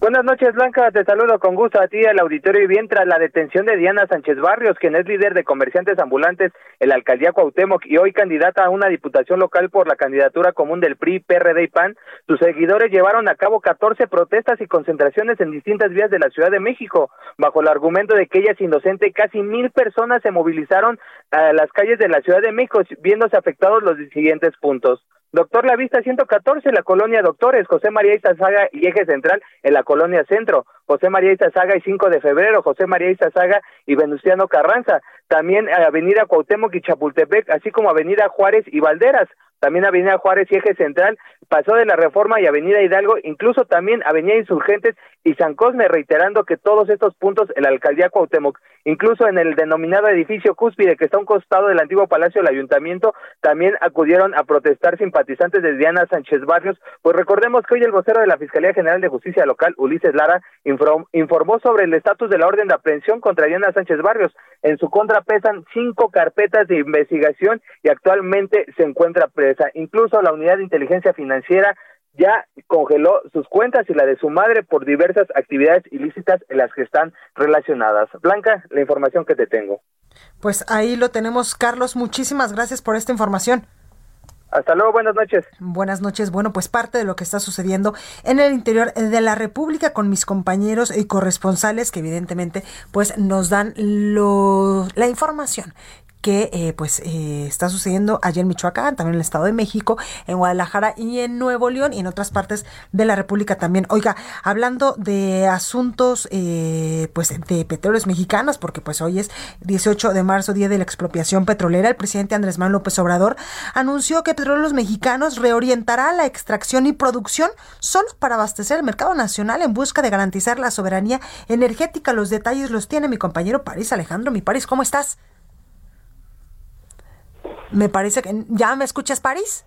Buenas noches, Blanca. Te saludo con gusto a ti, al auditorio y bien tras la detención de Diana Sánchez Barrios, quien es líder de comerciantes ambulantes en la alcaldía Cuauhtémoc y hoy candidata a una diputación local por la candidatura común del PRI, PRD y PAN. Sus seguidores llevaron a cabo 14 protestas y concentraciones en distintas vías de la Ciudad de México, bajo el argumento de que ella es inocente. Casi mil personas se movilizaron a las calles de la Ciudad de México, viéndose afectados los siguientes puntos. Doctor La Vista 114, la colonia Doctores, José María Izazaga y Eje Central en la colonia Centro, José María Izazaga y 5 de febrero, José María Izazaga y Venustiano Carranza, también Avenida Cuauhtémoc y Chapultepec, así como Avenida Juárez y Valderas, también Avenida Juárez y Eje Central, pasó de la Reforma y Avenida Hidalgo, incluso también Avenida Insurgentes y San Cosme, reiterando que todos estos puntos la alcaldía Cuauhtémoc, incluso en el denominado edificio Cúspide, que está a un costado del antiguo Palacio del Ayuntamiento, también acudieron a protestar simpatizantes de Diana Sánchez Barrios, pues recordemos que hoy el vocero de la Fiscalía General de Justicia Local, Ulises Lara, informó sobre el estatus de la orden de aprehensión contra Diana Sánchez Barrios. En su contra pesan cinco carpetas de investigación y actualmente se encuentra presa. Incluso la unidad de inteligencia financiera ya congeló sus cuentas y la de su madre por diversas actividades ilícitas en las que están relacionadas. Blanca, la información que te tengo. Pues ahí lo tenemos, Carlos. Muchísimas gracias por esta información. Hasta luego, buenas noches. Buenas noches. Bueno, pues parte de lo que está sucediendo en el interior de la República con mis compañeros y corresponsales que evidentemente pues nos dan la información que eh, pues eh, está sucediendo allá en Michoacán, también en el Estado de México, en Guadalajara y en Nuevo León y en otras partes de la República también. Oiga, hablando de asuntos eh, pues de petróleos mexicanos, porque pues hoy es 18 de marzo, día de la expropiación petrolera, el presidente Andrés Manuel López Obrador anunció que Petróleos Mexicanos reorientará la extracción y producción solo para abastecer el mercado nacional en busca de garantizar la soberanía energética. Los detalles los tiene mi compañero París Alejandro. Mi París, ¿cómo estás? Me parece que... ¿Ya me escuchas, París?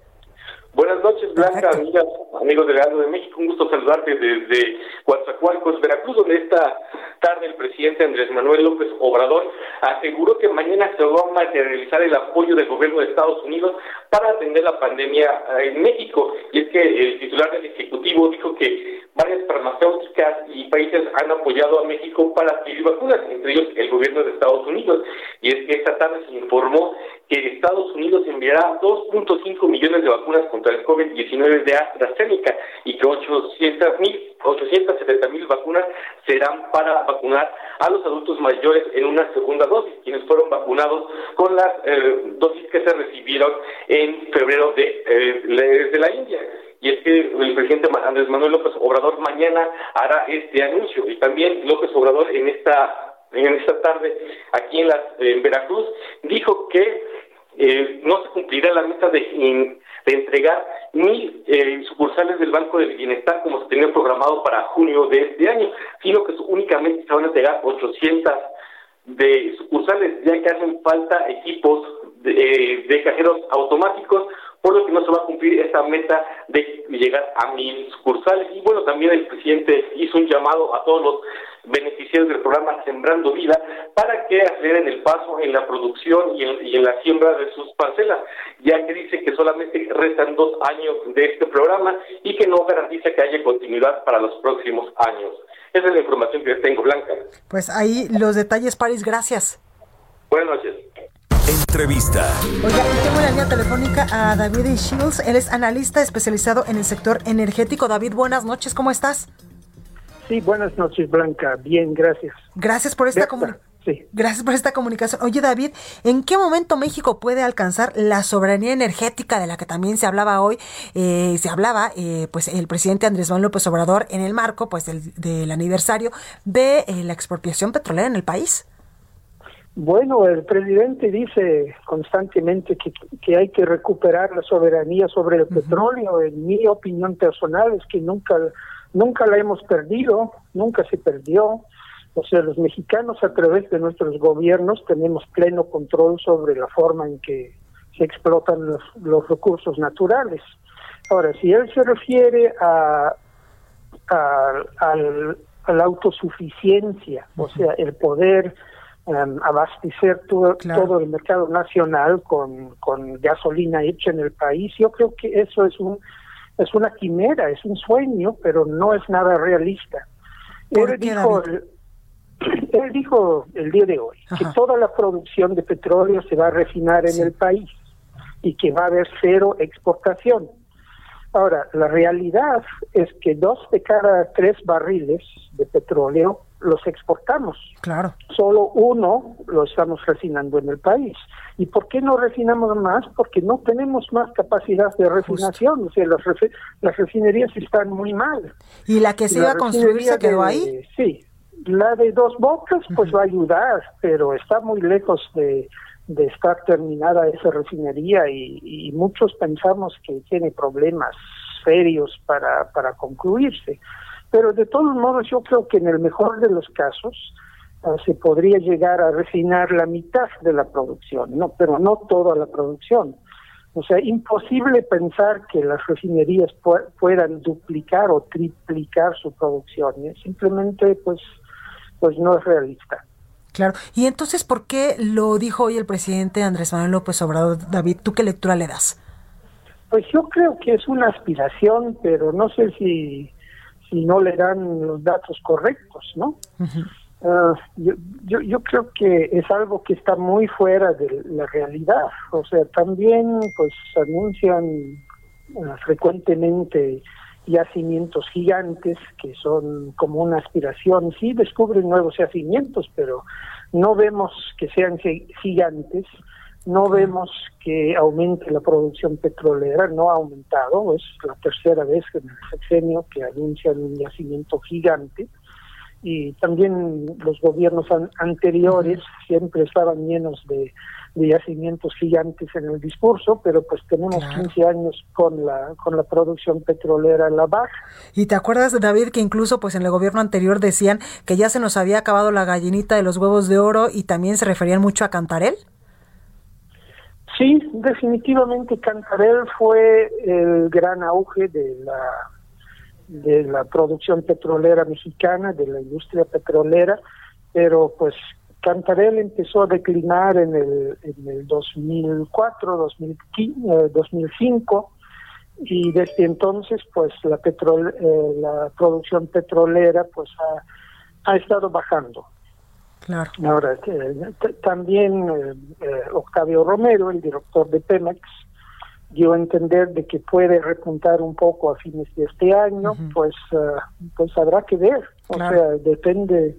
Buenas noches, Blanca, amigas, amigos del Gado de México. Un gusto saludarte desde Coatzacoalcos, Veracruz, donde esta tarde el presidente Andrés Manuel López Obrador aseguró que mañana se va a materializar el apoyo del gobierno de Estados Unidos para atender la pandemia eh, en México. Y es que el titular del Ejecutivo dijo que varias farmacéuticas y países han apoyado a México para adquirir vacunas, entre ellos el gobierno de Estados Unidos. Y es que esta tarde se informó que Estados Unidos enviará 2.5 millones de vacunas contra el COVID-19 de AstraZeneca y que 800 mil 870 mil vacunas serán para vacunar a los adultos mayores en una segunda dosis, quienes fueron vacunados con las eh, dosis que se recibieron en febrero de, eh, de la India. Y es que el presidente Andrés Manuel López Obrador mañana hará este anuncio. Y también López Obrador en esta en esta tarde aquí en, en Veracruz dijo que eh, no se cumplirá la meta de, de entregar mil eh, sucursales del Banco del Bienestar como se tenía programado para junio de este año, sino que únicamente se van a entregar 800 de sucursales, ya que hacen falta equipos de, eh, de cajeros automáticos por lo que no se va a cumplir esta meta de llegar a mil sucursales. Y bueno, también el presidente hizo un llamado a todos los beneficiarios del programa Sembrando Vida para que aceleren el paso en la producción y en, la siembra de sus parcelas, ya que dice que solamente restan dos años de este programa y que no garantiza que haya continuidad para los próximos años. Esa es la información que tengo, Blanca. Pues ahí los detalles, París, gracias. Buenas noches. Entrevista. Oiga, tengo en la línea telefónica a David Shields. Él es analista especializado en el sector energético. David, buenas noches, ¿cómo estás? Sí, buenas noches, Blanca. Bien, gracias. Gracias por esta comunicación. Sí. Gracias por esta comunicación. Oye, David, ¿en qué momento México puede alcanzar la soberanía energética de la que también se hablaba hoy? Eh, se hablaba, eh, pues, el presidente Andrés Manuel López Obrador en el marco, pues, del, aniversario de eh, la expropiación petrolera en el país. Bueno, el presidente dice constantemente que, que hay que recuperar la soberanía sobre el petróleo. En mi opinión personal es que nunca, nunca la hemos perdido, nunca se perdió. O sea, los mexicanos a través de nuestros gobiernos tenemos pleno control sobre la forma en que se explotan los, los recursos naturales. Ahora, si él se refiere a, a, la autosuficiencia, o sea, el poder um, abastecer todo, todo el mercado nacional con, con gasolina hecha en el país, yo creo que eso es un es una quimera, es un sueño, pero no es nada realista. Él dijo, él dijo el día de hoy que toda la producción de petróleo se va a refinar en el país y que va a haber cero exportación. Ahora, la realidad es que dos de cada tres barriles de petróleo los exportamos. Claro. Solo uno lo estamos refinando en el país. ¿Y por qué no refinamos más? Porque no tenemos más capacidad de refinación. O sea, las, las refinerías están muy mal. ¿Y la que se iba a construir se quedó ahí? Sí, la de dos bocas pues va a ayudar, pero está muy lejos de, de estar terminada esa refinería y, y, muchos pensamos que tiene problemas serios para, para concluirse. Pero de todos modos yo creo que en el mejor de los casos uh, se podría llegar a refinar la mitad de la producción, no, pero no toda la producción. O sea, imposible pensar que las refinerías puedan duplicar o triplicar su producción. ¿eh? Simplemente, pues, pues no es realista. Claro. Y entonces, ¿por qué lo dijo hoy el presidente Andrés Manuel López Obrador? David, ¿tú qué lectura le das? Pues yo creo que es una aspiración, pero no sé si, si no le dan los datos correctos, ¿no? Ah, yo, yo, yo creo que es algo que está muy fuera de la realidad. O sea, también pues anuncian uh, frecuentemente yacimientos gigantes que son como una aspiración. Sí descubren nuevos yacimientos, pero no vemos que sean gigantes no vemos que aumente la producción petrolera, no ha aumentado, es la tercera vez en el sexenio que anuncian un yacimiento gigante y también los gobiernos anteriores siempre estaban llenos de, yacimientos gigantes en el discurso, pero pues tenemos 15 años con la con la producción petrolera en la baja. Y te acuerdas David que incluso pues en el gobierno anterior decían que ya se nos había acabado la gallinita de los huevos de oro y también se referían mucho a Cantarel? Sí, definitivamente Cantarel fue el gran auge de la de la producción petrolera mexicana, de la industria petrolera, pero pues Cantarell empezó a declinar en el, en el 2004, 2005, 2005 y desde entonces pues la petrol, eh, la producción petrolera pues ha estado bajando. Claro. Ahora eh, también eh, Octavio Romero, el director de Pemex, dio a entender de que puede repuntar un poco a fines de este año, pues ah, pues habrá que ver. O sea, depende.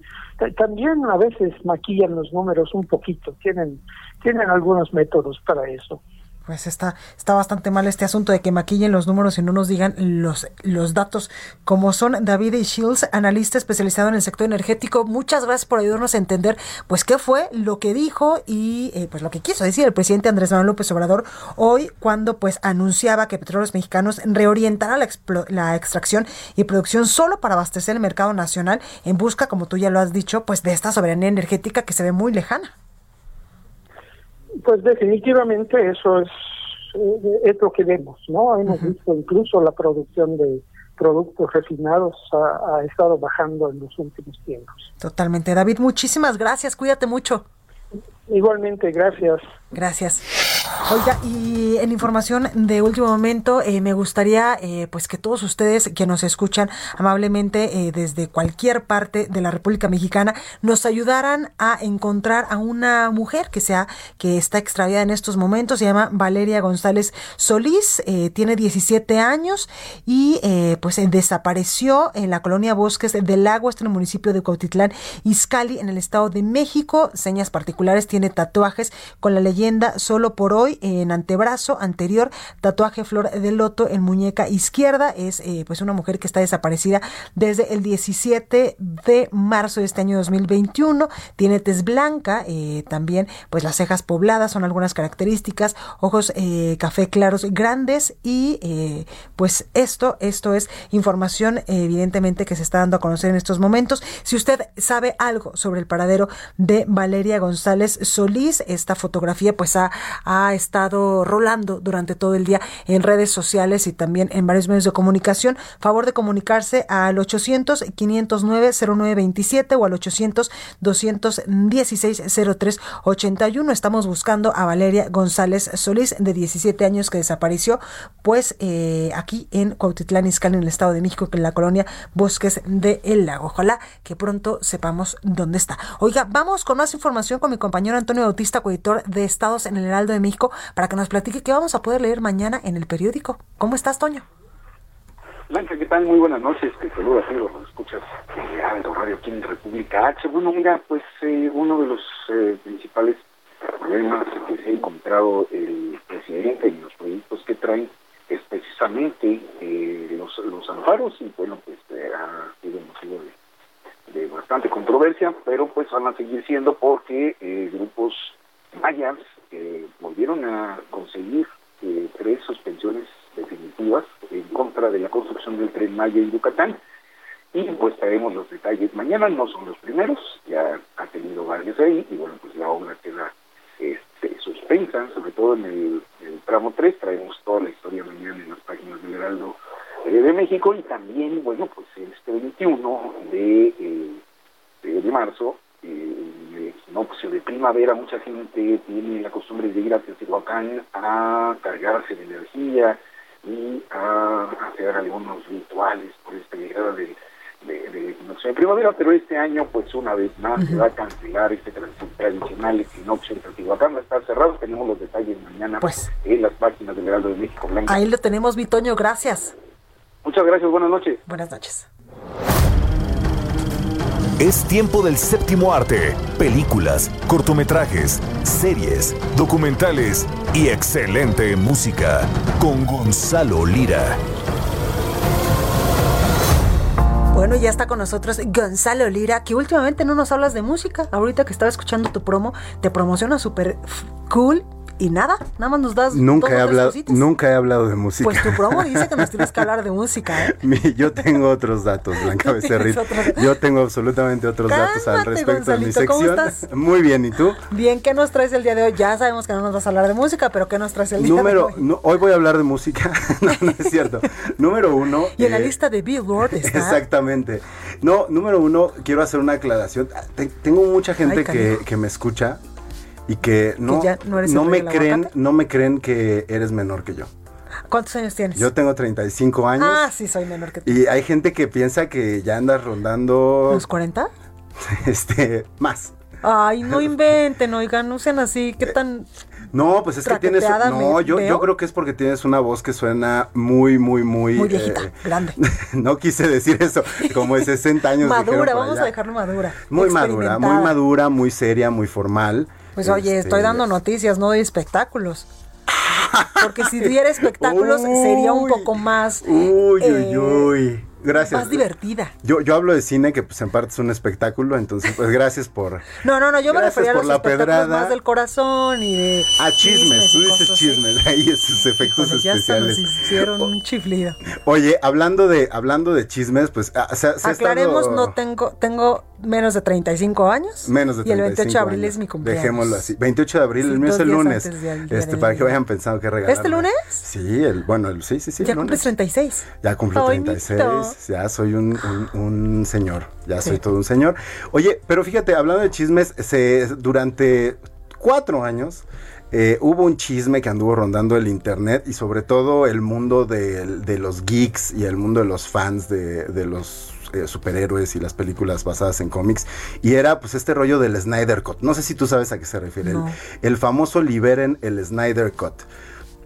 También a veces maquillan los números un poquito, tienen tienen algunos métodos para eso pues está, está bastante mal este asunto de que maquillen los números y no nos digan los, los datos como son. David Shields, analista especializado en el sector energético, muchas gracias por ayudarnos a entender pues qué fue lo que dijo y eh, pues lo que quiso decir el presidente Andrés Manuel López Obrador hoy cuando pues anunciaba que Petróleos Mexicanos reorientará la, la extracción y producción solo para abastecer el mercado nacional en busca, como tú ya lo has dicho, pues de esta soberanía energética que se ve muy lejana. Pues definitivamente eso es, eh, es lo que vemos, ¿no? Hemos visto incluso la producción de productos refinados ha, ha, estado bajando en los últimos tiempos. Totalmente. David, muchísimas gracias. Cuídate mucho. Igualmente, gracias. Gracias. Oiga, y en información de último momento, eh, me gustaría eh, pues que todos ustedes que nos escuchan amablemente eh, desde cualquier parte de la República Mexicana nos ayudaran a encontrar a una mujer que sea que está extraviada en estos momentos. Se llama Valeria González Solís, tiene 17 años y pues desapareció en la colonia Bosques del Lago, este en el municipio de Cautitlán, Izcali, en el Estado de México. Señas particulares, tiene tatuajes con la leyenda solo por hoy en antebrazo anterior, tatuaje flor de loto en muñeca izquierda. Es eh, pues una mujer que está desaparecida desde el 17 de marzo de este año 2021. Tiene tez blanca, eh, también pues las cejas pobladas son algunas características, ojos eh, café claros grandes y pues esto, esto es información evidentemente que se está dando a conocer en estos momentos. Si usted sabe algo sobre el paradero de Valeria González Solís, esta fotografía pues ha, ha estado rolando durante todo el día en redes sociales y también en varios medios de comunicación. Favor de comunicarse al 800-509-0927 o al 800-216-0381. Estamos buscando a Valeria González Solís, de 17 años, que desapareció, pues eh, aquí en Cuautitlán Izcalli, en el Estado de México, en la colonia Bosques de El Lago. Ojalá que pronto sepamos dónde está. Oiga, vamos con más información con mi compañero Antonio Bautista, coeditor de Estados en el Heraldo de México para que nos platique qué vamos a poder leer mañana en el periódico. ¿Cómo estás, Toño? Blanca, ¿qué tal? Muy buenas noches. Te saludo a los escuchas Aldo Radio aquí en República H. Bueno, mira, pues eh, uno de los eh, principales problemas que se ha encontrado el presidente y los proyectos que traen es precisamente eh, los, los amparos y bueno, pues ha sido motivo de, de, bastante controversia, pero pues van a seguir siendo porque grupos mayas volvieron a conseguir eh, tres suspensiones definitivas en contra de la construcción del tren Maya en Yucatán. Y pues traemos los detalles mañana, no son los primeros, ya ha tenido varios ahí, y bueno, pues la obra queda este, suspensa, sobre todo en el, tramo 3, traemos toda la historia mañana en las páginas del Heraldo eh, de México, y también, bueno, pues este 21 de, eh, de marzo eh, equinoccio de primavera, mucha gente tiene la costumbre de ir a Teotihuacán a cargarse de energía y a hacer algunos rituales por esta llegada de, de, equinoccio de primavera, pero este año, pues una vez más, se va a cancelar este tradicional equinoccio en Teotihuacán, va a estar cerrado, tenemos los detalles mañana pues, en las páginas del Heraldo de México Blanca. Ahí lo tenemos, Vitoño, gracias. Muchas gracias, buenas noches. Buenas noches. Es tiempo del séptimo arte. Películas, cortometrajes, series, documentales y excelente música. Con Gonzalo Lira. Bueno, ya está con nosotros Gonzalo Lira, que últimamente no nos hablas de música. Ahorita que estaba escuchando tu promo, te promociona súper cool y nada, nada más nos das nunca dos he hablado nunca he hablado de música Pues tu promo dice que nos tienes que hablar de música, ¿eh? Mi- yo tengo otros datos Blanca Becerril yo tengo absolutamente otros datos al respecto de mi Gonzalito, ¿cómo sección estás? muy bien y tú Bien, ¿qué nos traes el día de hoy? Ya sabemos que no nos vas a hablar de música, pero ¿qué nos traes el día de número hoy? no, hoy voy a hablar de música no, no es cierto número uno Y en la eh, lista de Billboard está... Exactamente. No, número uno, quiero hacer una aclaración. Te- tengo mucha gente Ay, que, canijo. que me escucha y que no, ya no me creen, aguacate. no me creen que eres menor que yo. ¿Cuántos años tienes? Yo tengo 35 años Ah, sí, soy menor que tú. y hay gente que piensa que ya andas rondando ¿Los 40? este más. Ay, no inventen, oigan, no sean así, ¿qué tan...? No, pues es que tienes no, yo, veo. yo creo que es porque tienes una voz que suena muy muy muy Muy viejita, eh, grande. no quise decir eso, como de 60 años Madura, vamos allá. a dejarlo madura. Muy madura, muy madura, muy seria, muy formal. Pues oye, Este, estoy dando noticias, no doy espectáculos. Porque si diera espectáculos sería un poco más... Uy, eh, uy, uy. Gracias. Más divertida. Yo, yo hablo de cine, que pues en parte es un espectáculo, entonces pues gracias por... No, no, no, yo me refería a los la pedrada. más del corazón y de... Ah, chismes, tú dices chismes, ahí esos efectos así. Ya hasta nos especiales. hicieron un chiflido. Oye, hablando de, hablando de chismes, pues ah, se, se Aclaremos, estado- no tengo, tengo menos de 35 años. Menos de Y el 35 28 de abril años. es mi cumpleaños. Dejémoslo así. 28 de abril, Sí, el mío es el lunes. Este, para que vayan pensando que regalar. ¿Este lunes? Sí, el, bueno, el, sí, sí, sí. ya el cumples lunes. 36. Ya cumplo Ay, 36, mijito. ya soy un, un- un señor, ya Sí. soy todo un señor. Oye, pero fíjate, hablando de chismes, se, durante cuatro años eh, hubo un chisme que anduvo rondando el internet y sobre todo el mundo de, de los geeks y el mundo de los fans de, de los eh, superhéroes y las películas basadas en cómics y era pues este rollo del Snyder Cut. No sé si tú sabes a qué se refiere. El- el famoso liberen el Snyder Cut.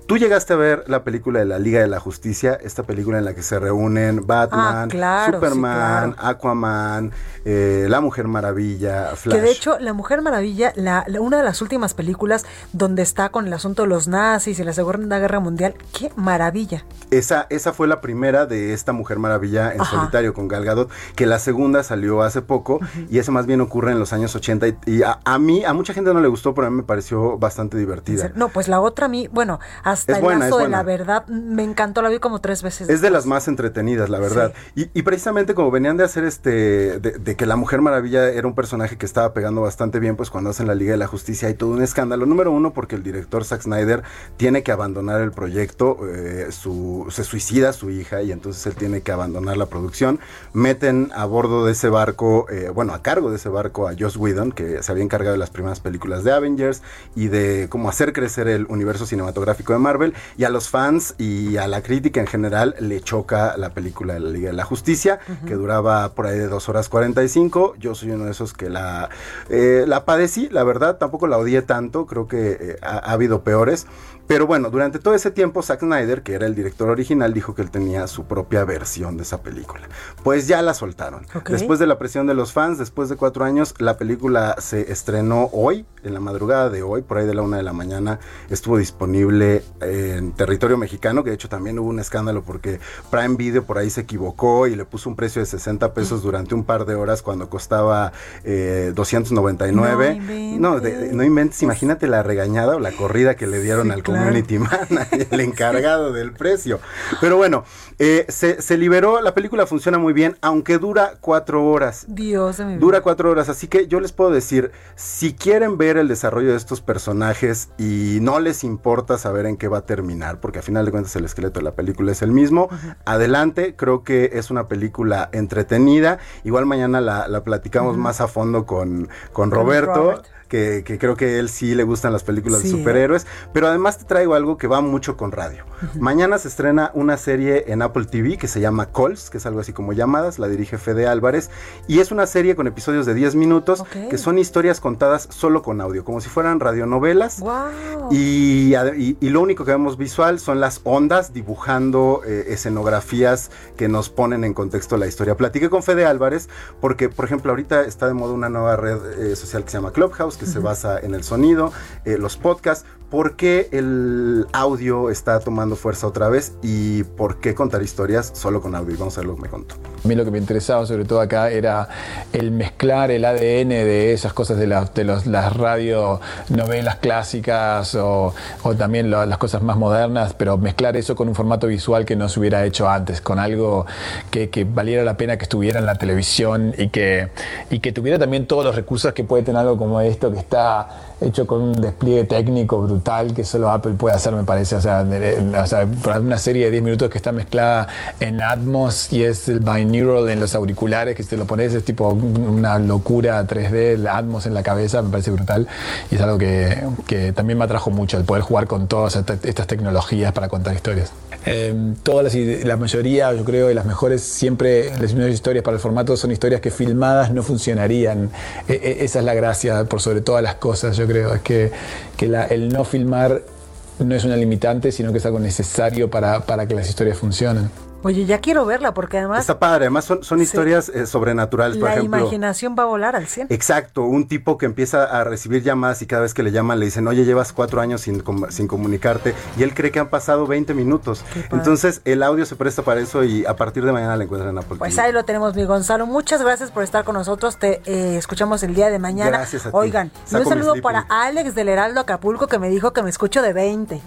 Tú llegaste a ver la película de la Liga de la Justicia, esta película en la que se reúnen Batman, Ah, claro, sí, Superman, Aquaman, eh, La Mujer Maravilla, Flash. Que de hecho, La Mujer Maravilla, la, la- una de las últimas películas donde está con el asunto de los nazis y la Segunda Guerra Mundial, qué maravilla. esa, esa fue la primera de esta Mujer Maravilla en Ajá. solitario con Gal Gadot, que la segunda salió hace poco y esa más bien ocurre en los años 80 y, y a, a mí, a mucha gente no le gustó, pero a mí me pareció bastante divertida. No, pues la otra a mí, bueno, hasta Es el buena, lazo de la verdad, me encantó, la vi como tres veces. Es de las más entretenidas, la verdad. Y, y precisamente como venían de hacer este, de, de que la Mujer Maravilla era un personaje que estaba pegando bastante bien, pues cuando hacen la Liga de la Justicia hay todo un escándalo. Número uno, porque el director Zack Snyder tiene que abandonar el proyecto, eh, su, se suicida su hija y entonces él tiene que abandonar la producción. Meten a bordo de ese barco, eh, bueno, a cargo de ese barco a Joss Whedon, que se había encargado de las primeras películas de Avengers y de cómo hacer crecer el universo cinematográfico de Marvel. Y a los fans y a la crítica en general le choca la película de la Liga de la Justicia, que duraba por ahí de 2 horas 45. Yo soy uno de esos que la, eh, la padecí, la verdad, tampoco la odié tanto, creo que eh, ha, ha habido peores. Pero bueno, durante todo ese tiempo Zack Snyder, que era el director original, dijo que él tenía su propia versión de esa película. Pues ya la soltaron. Después de la presión de los fans, después de cuatro años, la película se estrenó hoy, en la madrugada de hoy, por ahí de la una de la mañana, estuvo disponible en territorio mexicano, que de hecho también hubo un escándalo porque Prime Video por ahí se equivocó y le puso un precio de 60 pesos durante un par de horas cuando costaba eh, 299. No No, de- no inventes, imagínate la regañada o la corrida que le dieron Sí, al. Community manager, el encargado del precio. Pero bueno, eh, se, se liberó, la película funciona muy bien, aunque dura cuatro horas. Dios de mi. Dura cuatro horas, así que yo les puedo decir, si quieren ver el desarrollo de estos personajes y no les importa saber en qué va a terminar, porque a final de cuentas el esqueleto de la película es el mismo, adelante, creo que es una película entretenida, igual mañana la, la platicamos más a fondo con, con Con Roberto. Robert. Que, que creo que él sí le gustan las películas Sí, de ¿eh? superhéroes, pero además te traigo algo que va mucho con radio. Mañana se estrena una serie en Apple TV que se llama Calls, que es algo así como llamadas, la dirige Fede Álvarez, y es una serie con episodios de 10 minutos que son historias contadas solo con audio, como si fueran radionovelas. Wow. Y, ade- y- y lo único único que vemos visual son las ondas dibujando eh, escenografías que nos ponen en contexto la historia. Platiqué con Fede Álvarez porque, por ejemplo, ahorita está de moda una nueva red eh, social que se llama Clubhouse, que se basa en el sonido, eh, los podcasts. ¿Por qué el audio está tomando fuerza otra vez y por qué contar historias solo con audio? Vamos a ver lo que me contó. A mí lo que me interesaba sobre todo acá era el mezclar el ADN de esas cosas de, de los, las radionovelas clásicas o, también las cosas más modernas, pero mezclar eso con un formato visual que no se hubiera hecho antes, con algo que, que valiera la pena que estuviera en la televisión y que, y que tuviera también todos los recursos que puede tener algo como esto, que está hecho con un despliegue técnico brutal que solo Apple puede hacer, me parece. O sea, para una serie de 10 minutos que está mezclada en Atmos y es el binaural en los auriculares, que si te lo pones es tipo una locura 3D, el Atmos en la cabeza, me parece brutal. Y es algo que, que también me atrajo mucho, el poder jugar con todas estas tecnologías para contar historias. Eh, todas las, la mayoría, yo creo, de las mejores, siempre las mejores historias para el formato son historias que filmadas no funcionarían. E, e, esa es la gracia, por sobre todas las cosas, yo creo, es que, que el no filmar no es una limitante, sino que es algo necesario para, para que las historias funcionen. Oye, ya quiero verla porque además... Está padre, además son, son historias eh, sobrenaturales, por la ejemplo. La imaginación va a volar al 100. Exacto, un tipo que empieza a recibir llamadas y cada vez que le llaman le dicen, oye, llevas cuatro años sin, sin comunicarte y él cree que han pasado 20 minutos. Entonces el audio se presta para eso y a partir de mañana la encuentran en Apple Pues ahí lo tenemos, mi Gonzalo. Muchas gracias por estar con nosotros. Te eh, escuchamos el día de mañana. Gracias a ti. Oigan, un saludo para Alex del Heraldo Acapulco que me dijo que me escucho de 20.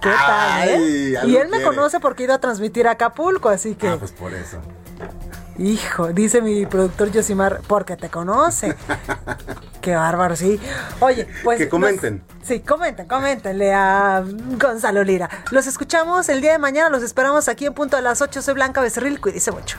¿Qué tal, eh? Y él me conoce porque he ido a transmitir a Acapulco, así que. Ah, pues por eso. Hijo, dice mi productor Yosimar, porque te conoce. Qué bárbaro, sí. Oye, pues. Que comenten. Los, sí, comenten, comentenle a Gonzalo Lira. Los escuchamos el día de mañana, los esperamos aquí en punto a las 8. Soy Blanca Becerril, cuídese mucho.